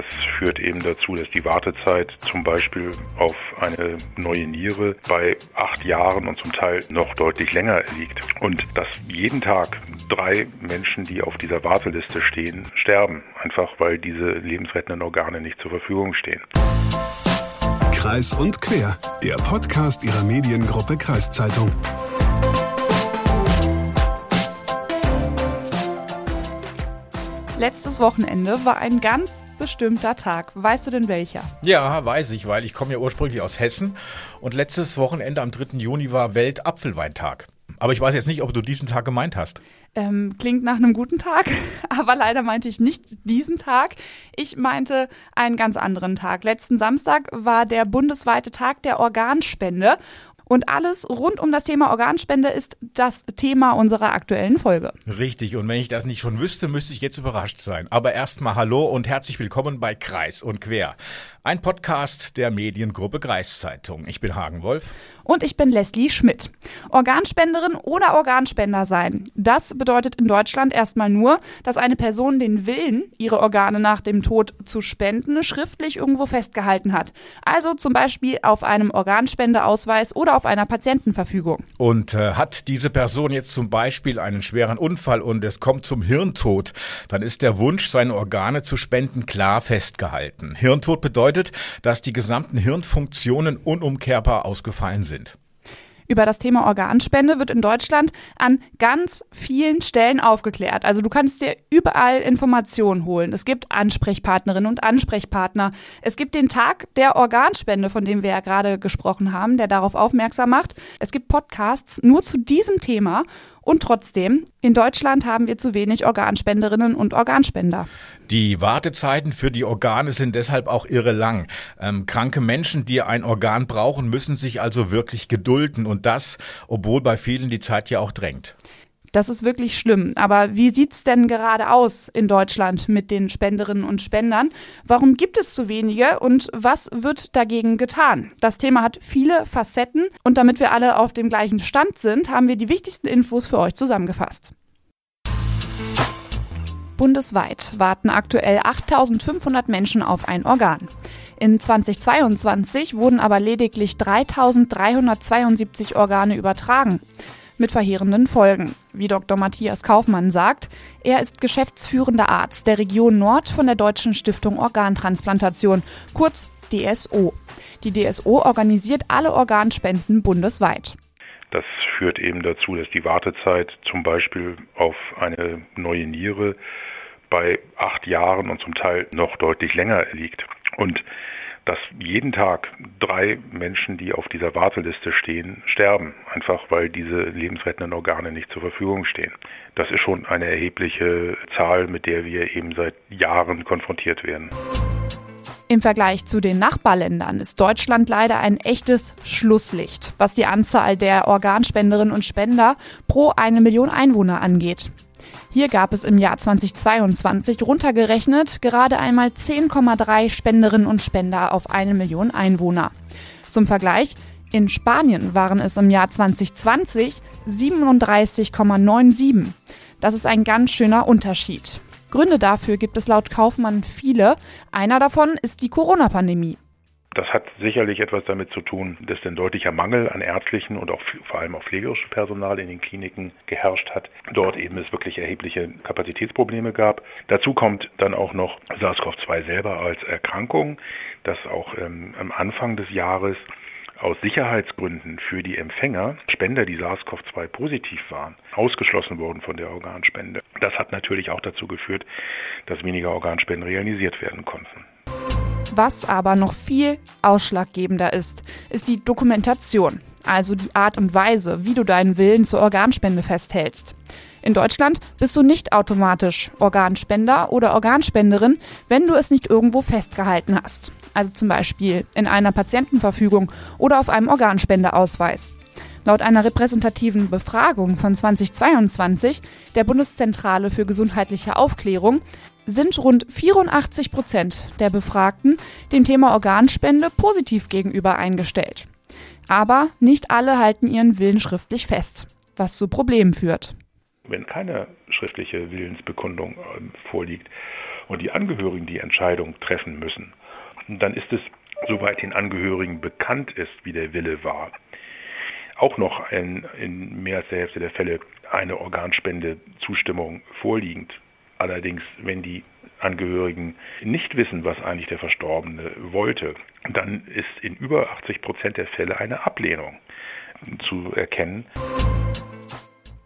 Das führt eben dazu, dass die Wartezeit zum Beispiel auf eine neue Niere bei acht Jahren und zum Teil noch deutlich länger liegt. Und dass jeden Tag drei Menschen, die auf dieser Warteliste stehen, sterben. Einfach weil diese lebensrettenden Organe nicht zur Verfügung stehen. Kreis und Quer, der Podcast ihrer Mediengruppe Kreiszeitung. Letztes Wochenende war ein ganz bestimmter Tag. Weißt du denn welcher? Ja, weiß ich, weil ich komme ja ursprünglich aus Hessen und letztes Wochenende am 3. Juni war Weltapfelweintag. Aber ich weiß jetzt nicht, ob du diesen Tag gemeint hast. Ähm, klingt nach einem guten Tag, aber leider meinte ich nicht diesen Tag. Ich meinte einen ganz anderen Tag. Letzten Samstag war der bundesweite Tag der Organspende und alles rund um das Thema Organspende ist das Thema unserer aktuellen Folge. Richtig, und wenn ich das nicht schon wüsste, müsste ich jetzt überrascht sein. Aber erstmal hallo und herzlich willkommen bei Kreis und Quer. Ein Podcast der Mediengruppe Kreiszeitung. Ich bin Hagen Wolf. Und ich bin Leslie Schmidt. Organspenderin oder Organspender sein. Das bedeutet in Deutschland erstmal nur, dass eine Person den Willen, ihre Organe nach dem Tod zu spenden, schriftlich irgendwo festgehalten hat. Also zum Beispiel auf einem Organspendeausweis oder auf einer Patientenverfügung. Und äh, hat diese Person jetzt zum Beispiel einen schweren Unfall und es kommt zum Hirntod, dann ist der Wunsch, seine Organe zu spenden, klar festgehalten. Hirntod bedeutet, bedeutet, dass die gesamten Hirnfunktionen unumkehrbar ausgefallen sind. Über das Thema Organspende wird in Deutschland an ganz vielen Stellen aufgeklärt. Also du kannst dir überall Informationen holen. Es gibt Ansprechpartnerinnen und Ansprechpartner. Es gibt den Tag der Organspende, von dem wir ja gerade gesprochen haben, der darauf aufmerksam macht. Es gibt Podcasts nur zu diesem Thema und trotzdem, in Deutschland haben wir zu wenig Organspenderinnen und Organspender. Die Wartezeiten für die Organe sind deshalb auch irre lang. Ähm, kranke Menschen, die ein Organ brauchen, müssen sich also wirklich gedulden und das, obwohl bei vielen die Zeit ja auch drängt. Das ist wirklich schlimm. Aber wie sieht's denn gerade aus in Deutschland mit den Spenderinnen und Spendern? Warum gibt es zu wenige und was wird dagegen getan? Das Thema hat viele Facetten und damit wir alle auf dem gleichen Stand sind, haben wir die wichtigsten Infos für euch zusammengefasst. Bundesweit warten aktuell 8500 Menschen auf ein Organ. In 2022 wurden aber lediglich 3372 Organe übertragen mit verheerenden Folgen. Wie Dr. Matthias Kaufmann sagt, er ist geschäftsführender Arzt der Region Nord von der Deutschen Stiftung Organtransplantation, kurz DSO. Die DSO organisiert alle Organspenden bundesweit. Das führt eben dazu, dass die Wartezeit zum Beispiel auf eine neue Niere bei acht Jahren und zum Teil noch deutlich länger liegt. Und dass jeden Tag drei Menschen, die auf dieser Warteliste stehen, sterben, einfach weil diese lebensrettenden Organe nicht zur Verfügung stehen. Das ist schon eine erhebliche Zahl, mit der wir eben seit Jahren konfrontiert werden. Im Vergleich zu den Nachbarländern ist Deutschland leider ein echtes Schlusslicht, was die Anzahl der Organspenderinnen und Spender pro eine Million Einwohner angeht. Hier gab es im Jahr 2022 runtergerechnet gerade einmal 10,3 Spenderinnen und Spender auf eine Million Einwohner. Zum Vergleich, in Spanien waren es im Jahr 2020 37,97. Das ist ein ganz schöner Unterschied. Gründe dafür gibt es laut Kaufmann viele. Einer davon ist die Corona-Pandemie. Das hat sicherlich etwas damit zu tun, dass ein deutlicher Mangel an ärztlichen und auch vor allem auch pflegerischem Personal in den Kliniken geherrscht hat. Dort eben es wirklich erhebliche Kapazitätsprobleme gab. Dazu kommt dann auch noch SARS-CoV-2 selber als Erkrankung, das auch ähm, am Anfang des Jahres aus Sicherheitsgründen für die Empfänger, Spender, die SARS-CoV-2 positiv waren, ausgeschlossen wurden von der Organspende. Das hat natürlich auch dazu geführt, dass weniger Organspenden realisiert werden konnten. Was aber noch viel ausschlaggebender ist, ist die Dokumentation, also die Art und Weise, wie du deinen Willen zur Organspende festhältst. In Deutschland bist du nicht automatisch Organspender oder Organspenderin, wenn du es nicht irgendwo festgehalten hast. Also zum Beispiel in einer Patientenverfügung oder auf einem Organspendeausweis. Laut einer repräsentativen Befragung von 2022 der Bundeszentrale für gesundheitliche Aufklärung sind rund 84 Prozent der Befragten dem Thema Organspende positiv gegenüber eingestellt. Aber nicht alle halten ihren Willen schriftlich fest, was zu Problemen führt wenn keine schriftliche Willensbekundung ähm, vorliegt, und die Angehörigen die Entscheidung treffen müssen, dann ist es, soweit den Angehörigen bekannt ist, wie der Wille war, auch noch in, in mehr als der Hälfte der Fälle eine Organspendezustimmung vorliegend. Allerdings, wenn die Angehörigen nicht wissen, was eigentlich der Verstorbene wollte, dann ist in über 80 Prozent der Fälle eine Ablehnung zu erkennen.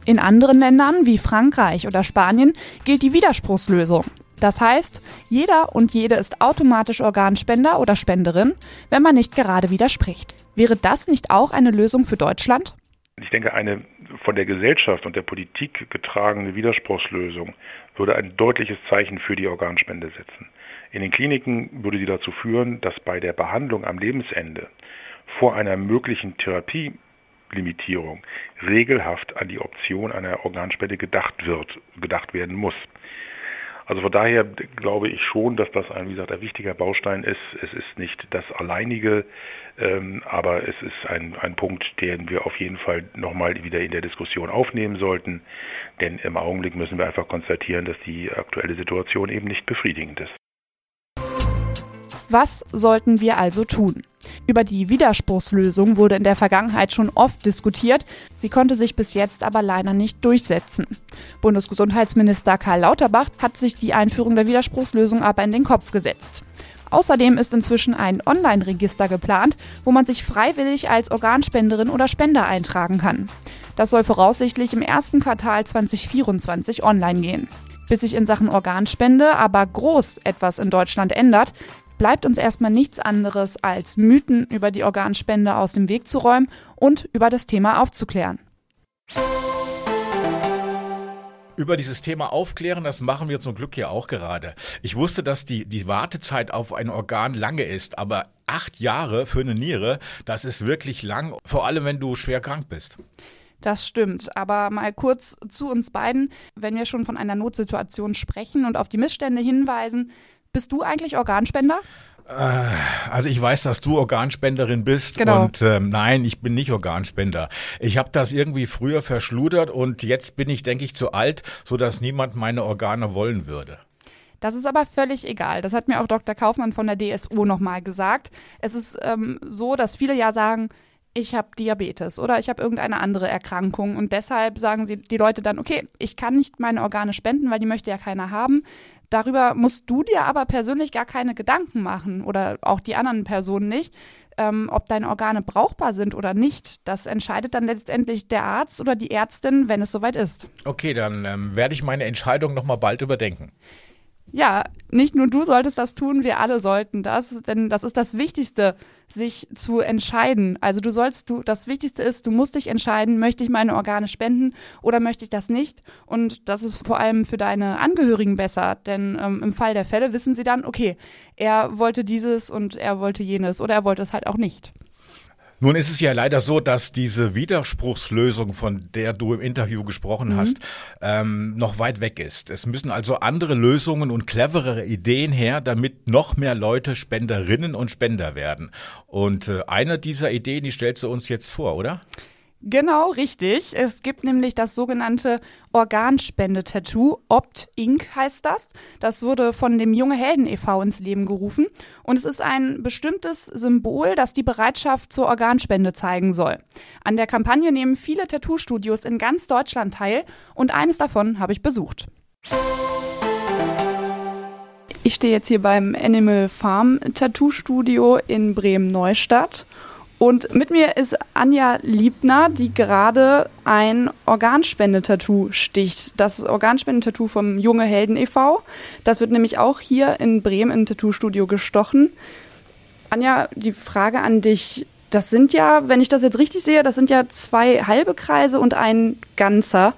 In anderen Ländern wie Frankreich oder Spanien gilt die Widerspruchslösung. Das heißt, jeder und jede ist automatisch Organspender oder Spenderin, wenn man nicht gerade widerspricht. Wäre das nicht auch eine Lösung für Deutschland? Ich denke, eine von der Gesellschaft und der Politik getragene Widerspruchslösung würde ein deutliches Zeichen für die Organspende setzen. In den Kliniken würde sie dazu führen, dass bei der Behandlung am Lebensende vor einer möglichen Therapielimitierung regelhaft an die Option einer Organspende gedacht wird, gedacht werden muss. Also von daher glaube ich schon, dass das ein, wie gesagt, ein wichtiger Baustein ist. Es ist nicht das alleinige, ähm, aber es ist ein, ein Punkt, den wir auf jeden Fall nochmal wieder in der Diskussion aufnehmen sollten. Denn im Augenblick müssen wir einfach konstatieren, dass die aktuelle Situation eben nicht befriedigend ist. Was sollten wir also tun? Über die Widerspruchslösung wurde in der Vergangenheit schon oft diskutiert, sie konnte sich bis jetzt aber leider nicht durchsetzen. Bundesgesundheitsminister Karl Lauterbach hat sich die Einführung der Widerspruchslösung aber in den Kopf gesetzt. Außerdem ist inzwischen ein Online-Register geplant, wo man sich freiwillig als Organspenderin oder Spender eintragen kann. Das soll voraussichtlich im ersten Quartal 2024 online gehen. Bis sich in Sachen Organspende aber groß etwas in Deutschland ändert, bleibt uns erstmal nichts anderes, als Mythen über die Organspende aus dem Weg zu räumen und über das Thema aufzuklären. Über dieses Thema aufklären, das machen wir zum Glück ja auch gerade. Ich wusste, dass die, die Wartezeit auf ein Organ lange ist, aber acht Jahre für eine Niere, das ist wirklich lang, vor allem wenn du schwer krank bist. Das stimmt. Aber mal kurz zu uns beiden, wenn wir schon von einer Notsituation sprechen und auf die Missstände hinweisen, bist du eigentlich Organspender? Äh, also ich weiß, dass du Organspenderin bist genau. und ähm, nein, ich bin nicht Organspender. Ich habe das irgendwie früher verschludert und jetzt bin ich, denke ich, zu alt, so dass niemand meine Organe wollen würde. Das ist aber völlig egal. Das hat mir auch Dr. Kaufmann von der DSO nochmal gesagt. Es ist ähm, so, dass viele ja sagen, ich habe Diabetes oder ich habe irgendeine andere Erkrankung und deshalb sagen sie die Leute dann, okay, ich kann nicht meine Organe spenden, weil die möchte ja keiner haben. Darüber musst du dir aber persönlich gar keine Gedanken machen oder auch die anderen Personen nicht, ähm, ob deine Organe brauchbar sind oder nicht. Das entscheidet dann letztendlich der Arzt oder die Ärztin, wenn es soweit ist. Okay, dann ähm, werde ich meine Entscheidung nochmal bald überdenken. Ja, nicht nur du solltest das tun, wir alle sollten das, denn das ist das Wichtigste, sich zu entscheiden. Also du sollst, du, das Wichtigste ist, du musst dich entscheiden, möchte ich meine Organe spenden oder möchte ich das nicht? Und das ist vor allem für deine Angehörigen besser, denn ähm, im Fall der Fälle wissen sie dann, okay, er wollte dieses und er wollte jenes oder er wollte es halt auch nicht. Nun ist es ja leider so, dass diese Widerspruchslösung, von der du im Interview gesprochen mhm. hast, ähm, noch weit weg ist. Es müssen also andere Lösungen und cleverere Ideen her, damit noch mehr Leute Spenderinnen und Spender werden. Und äh, eine dieser Ideen, die stellst du uns jetzt vor, oder? Genau, richtig. Es gibt nämlich das sogenannte Organspende-Tattoo. Opt Inc. heißt das. Das wurde von dem Junge Helden e.V. ins Leben gerufen. Und es ist ein bestimmtes Symbol, das die Bereitschaft zur Organspende zeigen soll. An der Kampagne nehmen viele Tattoo-Studios in ganz Deutschland teil. Und eines davon habe ich besucht. Ich stehe jetzt hier beim Animal Farm Tattoo Studio in Bremen-Neustadt. Und mit mir ist Anja Liebner, die gerade ein Organspendetattoo sticht. Das Organspendetattoo vom Junge Helden e.V. Das wird nämlich auch hier in Bremen im Tattoo-Studio gestochen. Anja, die Frage an dich. Das sind ja, wenn ich das jetzt richtig sehe, das sind ja zwei halbe Kreise und ein ganzer.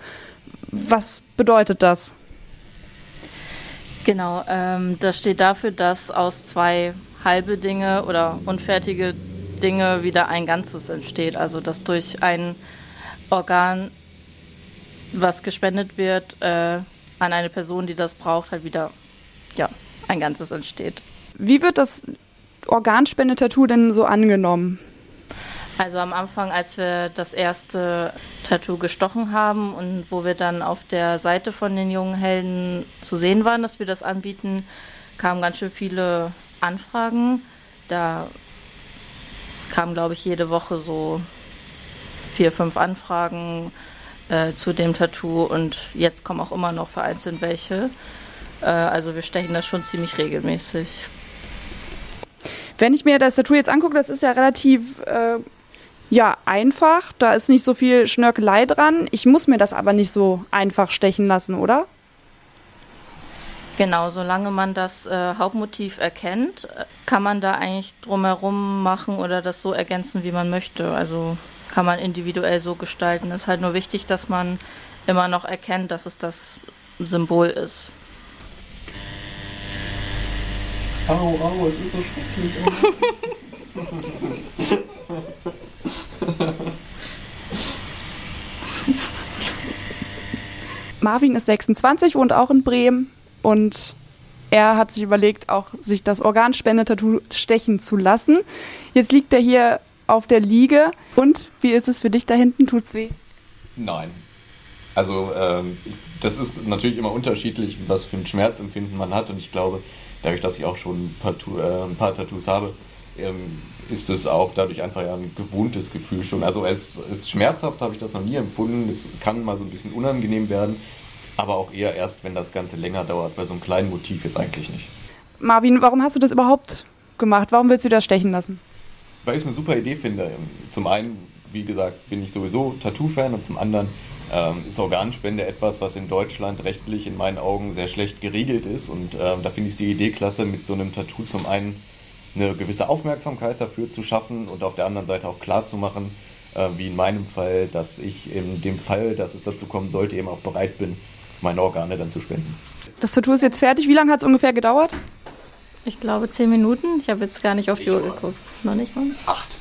Was bedeutet das? Genau, ähm, das steht dafür, dass aus zwei halbe Dinge oder unfertige Dinge wieder ein Ganzes entsteht. Also dass durch ein Organ, was gespendet wird, äh, an eine Person, die das braucht, halt wieder ja, ein Ganzes entsteht. Wie wird das Organspendetattoo denn so angenommen? Also am Anfang, als wir das erste Tattoo gestochen haben und wo wir dann auf der Seite von den jungen Helden zu sehen waren, dass wir das anbieten, kamen ganz schön viele Anfragen. Da kamen, glaube ich, jede Woche so vier, fünf Anfragen äh, zu dem Tattoo und jetzt kommen auch immer noch vereinzelt welche. Äh, also wir stechen das schon ziemlich regelmäßig. Wenn ich mir das Tattoo jetzt angucke, das ist ja relativ äh, ja, einfach. Da ist nicht so viel Schnörkelei dran. Ich muss mir das aber nicht so einfach stechen lassen, oder? Genau, solange man das äh, Hauptmotiv erkennt, äh, kann man da eigentlich drumherum machen oder das so ergänzen, wie man möchte. Also kann man individuell so gestalten. Es ist halt nur wichtig, dass man immer noch erkennt, dass es das Symbol ist. Au, au, es ist so schrecklich. Marvin ist 26, wohnt auch in Bremen und er hat sich überlegt, auch sich das Organspendetattoo stechen zu lassen. Jetzt liegt er hier auf der Liege. Und wie ist es für dich da hinten? Tut's weh? Nein. Also ähm, das ist natürlich immer unterschiedlich, was für ein Schmerzempfinden man hat. Und ich glaube, dadurch, dass ich auch schon ein paar, äh, ein paar Tattoos habe, ähm, ist es auch dadurch einfach ja ein gewohntes Gefühl schon. Also als, als schmerzhaft habe ich das noch nie empfunden. Es kann mal so ein bisschen unangenehm werden, aber auch eher erst, wenn das Ganze länger dauert. Bei so einem kleinen Motiv jetzt eigentlich nicht. Marvin, warum hast du das überhaupt gemacht? Warum willst du das stechen lassen? Weil ich es eine super Idee finde. Zum einen, wie gesagt, bin ich sowieso Tattoo-Fan und zum anderen ähm, ist Organspende etwas, was in Deutschland rechtlich in meinen Augen sehr schlecht geregelt ist. Und ähm, da finde ich die Idee klasse, mit so einem Tattoo zum einen eine gewisse Aufmerksamkeit dafür zu schaffen und auf der anderen Seite auch klar zu machen, äh, wie in meinem Fall, dass ich in dem Fall, dass es dazu kommen sollte, eben auch bereit bin, meine Organe dann zu spenden. Das Tattoo ist jetzt fertig. Wie lange hat es ungefähr gedauert? Ich glaube zehn Minuten. Ich habe jetzt gar nicht auf die Uhr geguckt. Noch nicht mal? Acht.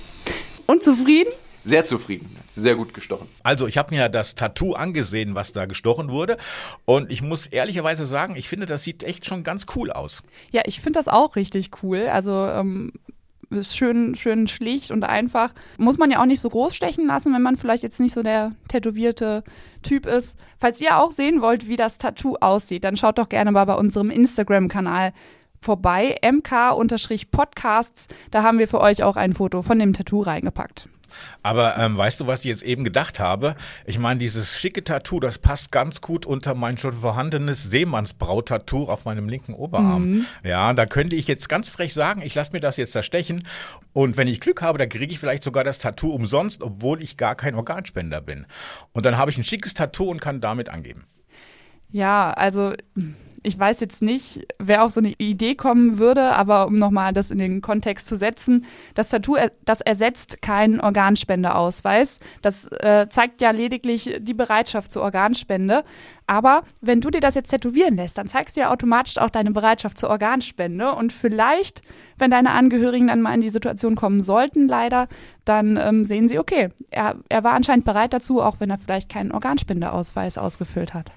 Und zufrieden? Sehr zufrieden. Sehr gut gestochen. Also ich habe mir das Tattoo angesehen, was da gestochen wurde. Und ich muss ehrlicherweise sagen, ich finde, das sieht echt schon ganz cool aus. Ja, ich finde das auch richtig cool. Also ähm, ist schön, schön schlicht und einfach. Muss man ja auch nicht so groß stechen lassen, wenn man vielleicht jetzt nicht so der tätowierte Typ ist. Falls ihr auch sehen wollt, wie das Tattoo aussieht, dann schaut doch gerne mal bei unserem Instagram-Kanal vorbei, mk-podcasts. Da haben wir für euch auch ein Foto von dem Tattoo reingepackt. Aber ähm, weißt du, was ich jetzt eben gedacht habe? Ich meine, dieses schicke Tattoo, das passt ganz gut unter mein schon vorhandenes Seemannsbrau-Tattoo auf meinem linken Oberarm. Mhm. Ja, da könnte ich jetzt ganz frech sagen, ich lasse mir das jetzt zerstechen. Und wenn ich Glück habe, dann kriege ich vielleicht sogar das Tattoo umsonst, obwohl ich gar kein Organspender bin. Und dann habe ich ein schickes Tattoo und kann damit angeben. Ja, also ich weiß jetzt nicht, wer auf so eine Idee kommen würde, aber um nochmal das in den Kontext zu setzen, das Tattoo, das ersetzt keinen Organspendeausweis. Das äh, zeigt ja lediglich die Bereitschaft zur Organspende. Aber wenn du dir das jetzt tätowieren lässt, dann zeigst du ja automatisch auch deine Bereitschaft zur Organspende. Und vielleicht, wenn deine Angehörigen dann mal in die Situation kommen sollten, leider, dann ähm, sehen sie, okay, er, er war anscheinend bereit dazu, auch wenn er vielleicht keinen Organspendeausweis ausgefüllt hat.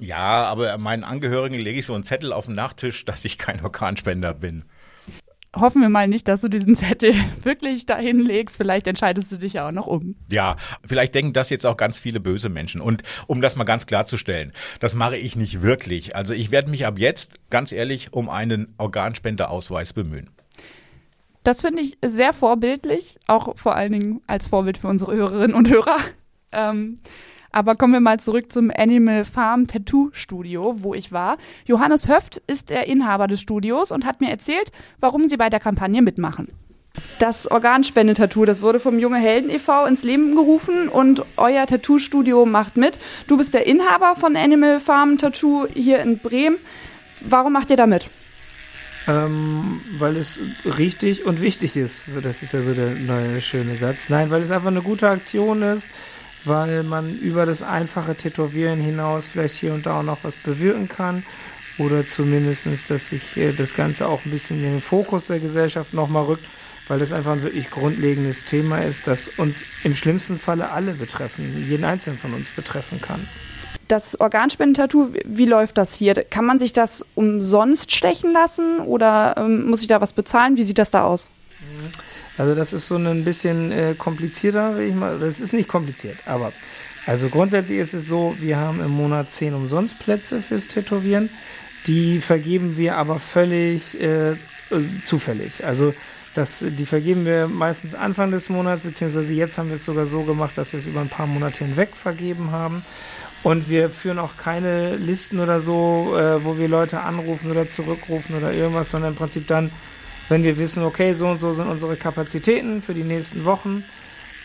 Ja, aber meinen Angehörigen lege ich so einen Zettel auf den Nachttisch, dass ich kein Organspender bin. Hoffen wir mal nicht, dass du diesen Zettel wirklich dahin legst. Vielleicht entscheidest du dich ja auch noch um. Ja, vielleicht denken das jetzt auch ganz viele böse Menschen. Und um das mal ganz klarzustellen, das mache ich nicht wirklich. Also ich werde mich ab jetzt, ganz ehrlich, um einen Organspenderausweis bemühen. Das finde ich sehr vorbildlich, auch vor allen Dingen als Vorbild für unsere Hörerinnen und Hörer. Ähm, aber kommen wir mal zurück zum Animal Farm Tattoo Studio, wo ich war. Johannes Höft ist der Inhaber des Studios und hat mir erzählt, warum sie bei der Kampagne mitmachen. Das Organspendetattoo, das wurde vom Junge Helden e.V. ins Leben gerufen und euer Tattoo-Studio macht mit. Du bist der Inhaber von Animal Farm Tattoo hier in Bremen. Warum macht ihr da mit? Ähm, weil es richtig und wichtig ist. Das ist ja so der neue schöne Satz. Nein, weil es einfach eine gute Aktion ist weil man über das einfache Tätowieren hinaus vielleicht hier und da auch noch was bewirken kann oder zumindest, dass sich äh, das Ganze auch ein bisschen in den Fokus der Gesellschaft nochmal rückt, weil das einfach ein wirklich grundlegendes Thema ist, das uns im schlimmsten Falle alle betreffen, jeden Einzelnen von uns betreffen kann. Das Organspendentattoo, wie läuft das hier? Kann man sich das umsonst stechen lassen oder ähm, muss ich da was bezahlen? Wie sieht das da aus? Also das ist so ein bisschen äh, komplizierter, will ich mal. Das ist nicht kompliziert, aber also grundsätzlich ist es so, wir haben im Monat 10 Umsonstplätze fürs Tätowieren. Die vergeben wir aber völlig äh, zufällig. Also das, die vergeben wir meistens Anfang des Monats, beziehungsweise jetzt haben wir es sogar so gemacht, dass wir es über ein paar Monate hinweg vergeben haben. Und wir führen auch keine Listen oder so, äh, wo wir Leute anrufen oder zurückrufen oder irgendwas, sondern im Prinzip dann, wenn wir wissen, okay, so und so sind unsere Kapazitäten für die nächsten Wochen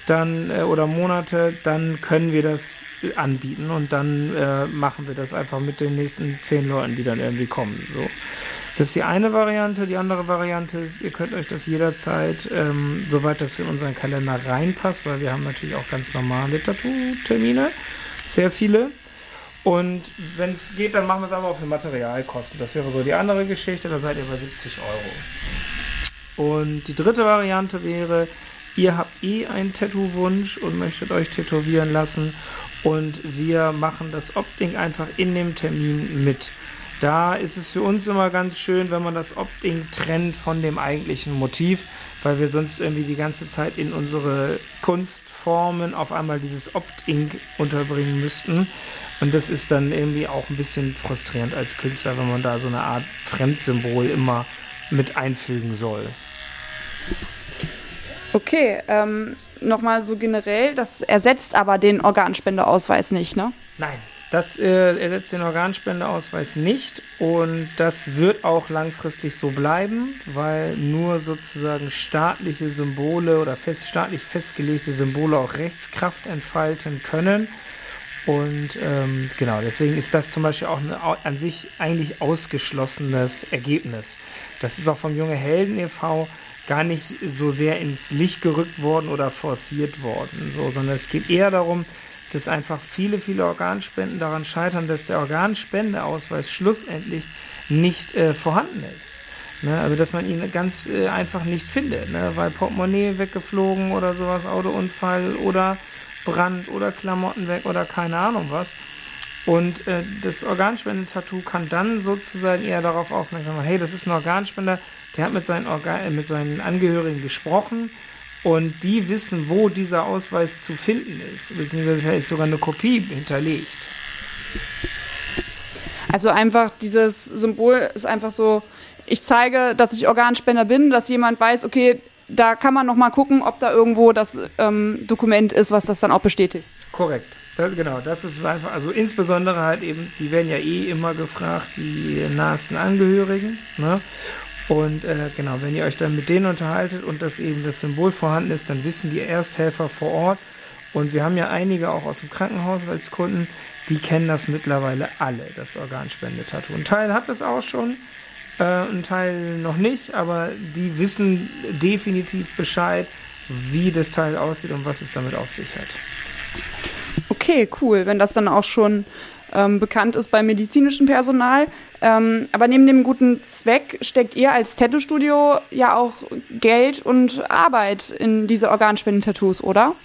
dann äh, oder Monate, dann können wir das anbieten und dann äh, machen wir das einfach mit den nächsten zehn Leuten, die dann irgendwie kommen. So. Das ist die eine Variante. Die andere Variante ist, ihr könnt euch das jederzeit, ähm, soweit das in unseren Kalender reinpasst, weil wir haben natürlich auch ganz normale Tattoo-Termine, sehr viele. Und wenn es geht, dann machen wir es aber auch für Materialkosten. Das wäre so die andere Geschichte, da seid ihr bei 70 Euro. Und die dritte Variante wäre, ihr habt eh einen Tattoo-Wunsch und möchtet euch tätowieren lassen und wir machen das Opting einfach in dem Termin mit. Da ist es für uns immer ganz schön, wenn man das Opting trennt von dem eigentlichen Motiv, weil wir sonst irgendwie die ganze Zeit in unsere Kunstformen auf einmal dieses Opting unterbringen müssten. Und das ist dann irgendwie auch ein bisschen frustrierend als Künstler, wenn man da so eine Art Fremdsymbol immer mit einfügen soll. Okay, ähm, nochmal so generell, das ersetzt aber den Organspendeausweis nicht, ne? Nein, das äh, ersetzt den Organspendeausweis nicht und das wird auch langfristig so bleiben, weil nur sozusagen staatliche Symbole oder fest, staatlich festgelegte Symbole auch Rechtskraft entfalten können. Und ähm, genau, deswegen ist das zum Beispiel auch ein an sich eigentlich ausgeschlossenes Ergebnis. Das ist auch vom Junge Helden e.V. gar nicht so sehr ins Licht gerückt worden oder forciert worden, so, sondern es geht eher darum, dass einfach viele, viele Organspenden daran scheitern, dass der Organspendeausweis schlussendlich nicht äh, vorhanden ist. Ne? Also, dass man ihn ganz äh, einfach nicht findet, ne? weil Portemonnaie weggeflogen oder sowas, Autounfall oder Brand oder Klamotten weg oder keine Ahnung was. Und äh, das Organspendetattoo kann dann sozusagen eher darauf aufmerksam machen, hey, das ist ein Organspender, der hat mit seinen, Organ äh, mit seinen Angehörigen gesprochen, und die wissen, wo dieser Ausweis zu finden ist, beziehungsweise ist sogar eine Kopie hinterlegt. Also einfach dieses Symbol ist einfach so, ich zeige, dass ich Organspender bin, dass jemand weiß, okay, da kann man noch mal gucken, ob da irgendwo das ähm, Dokument ist, was das dann auch bestätigt. Korrekt. Das, genau, das ist einfach, also insbesondere halt eben, die werden ja eh immer gefragt, die nahesten Angehörigen. Ne? Und äh, genau, wenn ihr euch dann mit denen unterhaltet und das eben das Symbol vorhanden ist, dann wissen die Ersthelfer vor Ort. Und wir haben ja einige auch aus dem Krankenhaus als Kunden, die kennen das mittlerweile alle, das Organspendetattoo. Ein Teil hat es auch schon, äh, ein Teil noch nicht, aber die wissen definitiv Bescheid, wie das Teil aussieht und was es damit auf sich hat. Okay, cool. Wenn das dann auch schon ähm, bekannt ist beim medizinischen Personal. Ähm, aber neben dem guten Zweck steckt ihr als Tattoo-Studio ja auch Geld und Arbeit in diese Organspenden-Tattoos, oder?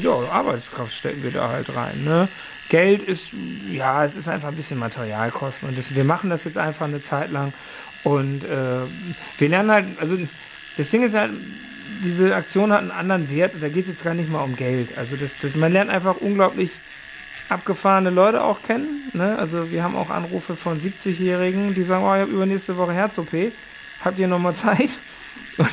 Ja, Arbeitskraft stecken wir da halt rein. Ne? Geld ist, ja, es ist einfach ein bisschen Materialkosten. Und das, wir machen das jetzt einfach eine Zeit lang. Und äh, wir lernen halt, also das Ding ist halt, diese Aktion hat einen anderen Wert da geht es jetzt gar nicht mal um Geld. Also das, das, man lernt einfach unglaublich abgefahrene Leute auch kennen. Ne? Also wir haben auch Anrufe von 70-Jährigen, die sagen, oh, ich habe übernächste Woche Herz-OP. Habt ihr nochmal Zeit? Und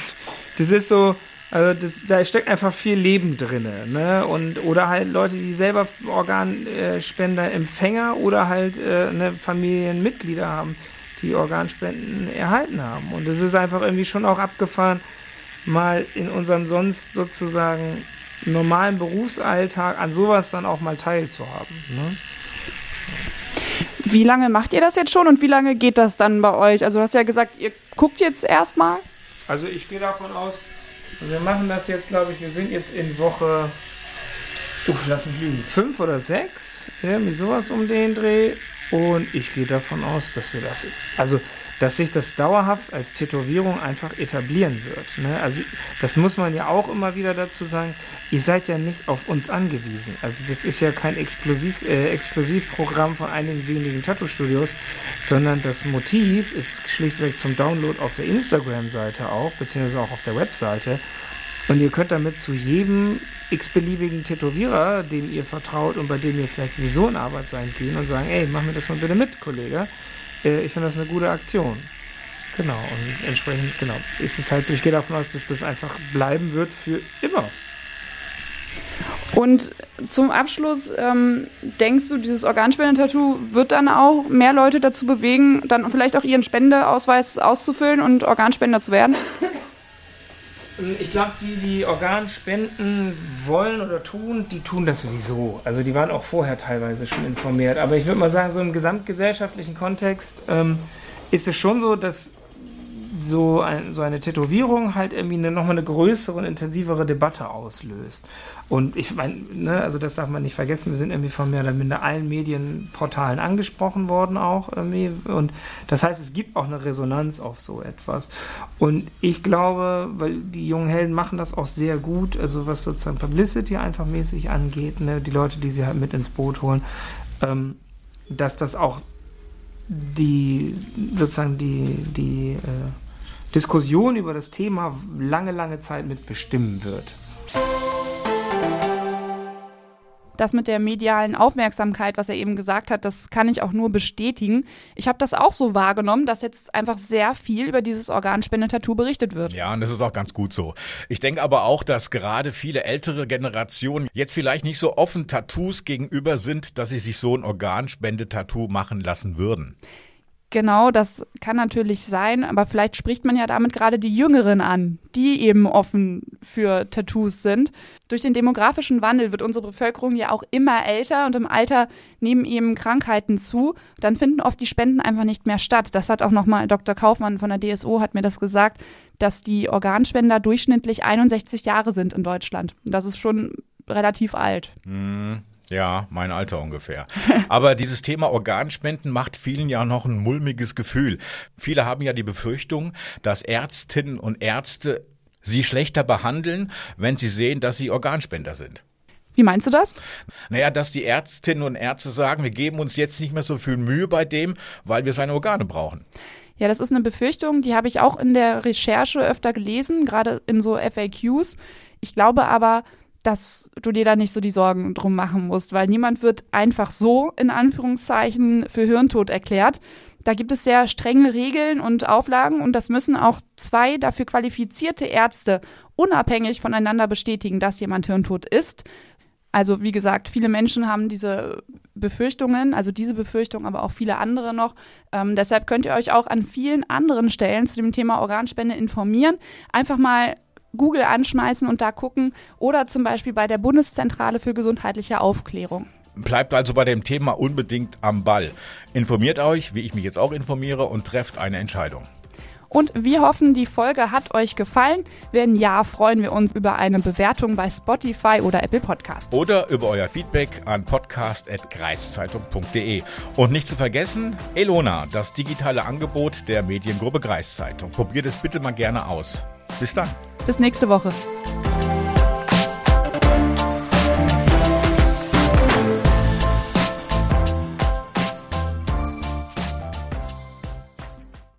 das ist so, also das, da steckt einfach viel Leben drin. Ne? Und, oder halt Leute, die selber Organspender-Empfänger oder halt äh, ne, Familienmitglieder haben, die Organspenden erhalten haben. Und das ist einfach irgendwie schon auch abgefahren, mal in unserem sonst sozusagen normalen Berufsalltag an sowas dann auch mal teilzuhaben. Ne? Wie lange macht ihr das jetzt schon und wie lange geht das dann bei euch? Also du hast ja gesagt, ihr guckt jetzt erstmal. Also ich gehe davon aus, wir machen das jetzt, glaube ich, wir sind jetzt in Woche, uff, lass mich lügen, fünf oder sechs, irgendwie sowas um den Dreh. Und ich gehe davon aus, dass wir das, also dass sich das dauerhaft als Tätowierung einfach etablieren wird. Ne? Also das muss man ja auch immer wieder dazu sagen, ihr seid ja nicht auf uns angewiesen. Also das ist ja kein Explosiv, äh, Exklusivprogramm von einigen wenigen Tattoo-Studios, sondern das Motiv ist schlichtweg zum Download auf der Instagram-Seite auch, beziehungsweise auch auf der Webseite. Und ihr könnt damit zu jedem x-beliebigen Tätowierer, dem ihr vertraut und bei dem ihr vielleicht sowieso in Arbeit sein gehen und sagen, ey, mach mir das mal bitte mit, Kollege. Äh, ich finde das eine gute Aktion. Genau, und entsprechend, genau, ist es halt so, ich gehe davon aus, dass das einfach bleiben wird für immer. Und zum Abschluss, ähm, denkst du, dieses Organspendentattoo wird dann auch mehr Leute dazu bewegen, dann vielleicht auch ihren Spendeausweis auszufüllen und Organspender zu werden? Ich glaube, die, die Organspenden wollen oder tun, die tun das sowieso. Also die waren auch vorher teilweise schon informiert. Aber ich würde mal sagen, so im gesamtgesellschaftlichen Kontext ähm, ist es schon so, dass so, ein, so eine Tätowierung halt irgendwie eine, nochmal eine größere und intensivere Debatte auslöst. Und ich meine, ne, also das darf man nicht vergessen, wir sind irgendwie von mehr oder minder allen Medienportalen angesprochen worden auch irgendwie. Und das heißt, es gibt auch eine Resonanz auf so etwas. Und ich glaube, weil die jungen Helden machen das auch sehr gut, also was sozusagen Publicity einfach mäßig angeht, ne, die Leute, die sie halt mit ins Boot holen, ähm, dass das auch die sozusagen die, die äh, Diskussion über das Thema lange, lange Zeit mit bestimmen wird. das mit der medialen Aufmerksamkeit, was er eben gesagt hat, das kann ich auch nur bestätigen. Ich habe das auch so wahrgenommen, dass jetzt einfach sehr viel über dieses Organspendetattoo berichtet wird. Ja, und das ist auch ganz gut so. Ich denke aber auch, dass gerade viele ältere Generationen jetzt vielleicht nicht so offen Tattoos gegenüber sind, dass sie sich so ein Organspendetattoo machen lassen würden. Genau, das kann natürlich sein, aber vielleicht spricht man ja damit gerade die Jüngeren an, die eben offen für Tattoos sind. Durch den demografischen Wandel wird unsere Bevölkerung ja auch immer älter und im Alter nehmen eben Krankheiten zu. Dann finden oft die Spenden einfach nicht mehr statt. Das hat auch nochmal Dr. Kaufmann von der DSO hat mir das gesagt, dass die Organspender durchschnittlich 61 Jahre sind in Deutschland. Das ist schon relativ alt. Mhm. Ja, mein Alter ungefähr. Aber dieses Thema Organspenden macht vielen ja noch ein mulmiges Gefühl. Viele haben ja die Befürchtung, dass Ärztinnen und Ärzte sie schlechter behandeln, wenn sie sehen, dass sie Organspender sind. Wie meinst du das? Naja, dass die Ärztinnen und Ärzte sagen, wir geben uns jetzt nicht mehr so viel Mühe bei dem, weil wir seine Organe brauchen. Ja, das ist eine Befürchtung, die habe ich auch in der Recherche öfter gelesen, gerade in so FAQs. Ich glaube aber, dass du dir da nicht so die Sorgen drum machen musst, weil niemand wird einfach so in Anführungszeichen für Hirntod erklärt. Da gibt es sehr strenge Regeln und Auflagen und das müssen auch zwei dafür qualifizierte Ärzte unabhängig voneinander bestätigen, dass jemand hirntot ist. Also wie gesagt, viele Menschen haben diese Befürchtungen, also diese Befürchtung, aber auch viele andere noch. Ähm, deshalb könnt ihr euch auch an vielen anderen Stellen zu dem Thema Organspende informieren. Einfach mal Google anschmeißen und da gucken oder zum Beispiel bei der Bundeszentrale für gesundheitliche Aufklärung. Bleibt also bei dem Thema unbedingt am Ball. Informiert euch, wie ich mich jetzt auch informiere, und trefft eine Entscheidung. Und wir hoffen, die Folge hat euch gefallen. Wenn ja, freuen wir uns über eine Bewertung bei Spotify oder Apple Podcast. Oder über euer Feedback an podcast.kreiszeitung.de. Und nicht zu vergessen, Elona, das digitale Angebot der Mediengruppe Kreiszeitung. Probiert es bitte mal gerne aus. Bis dann. Bis nächste Woche.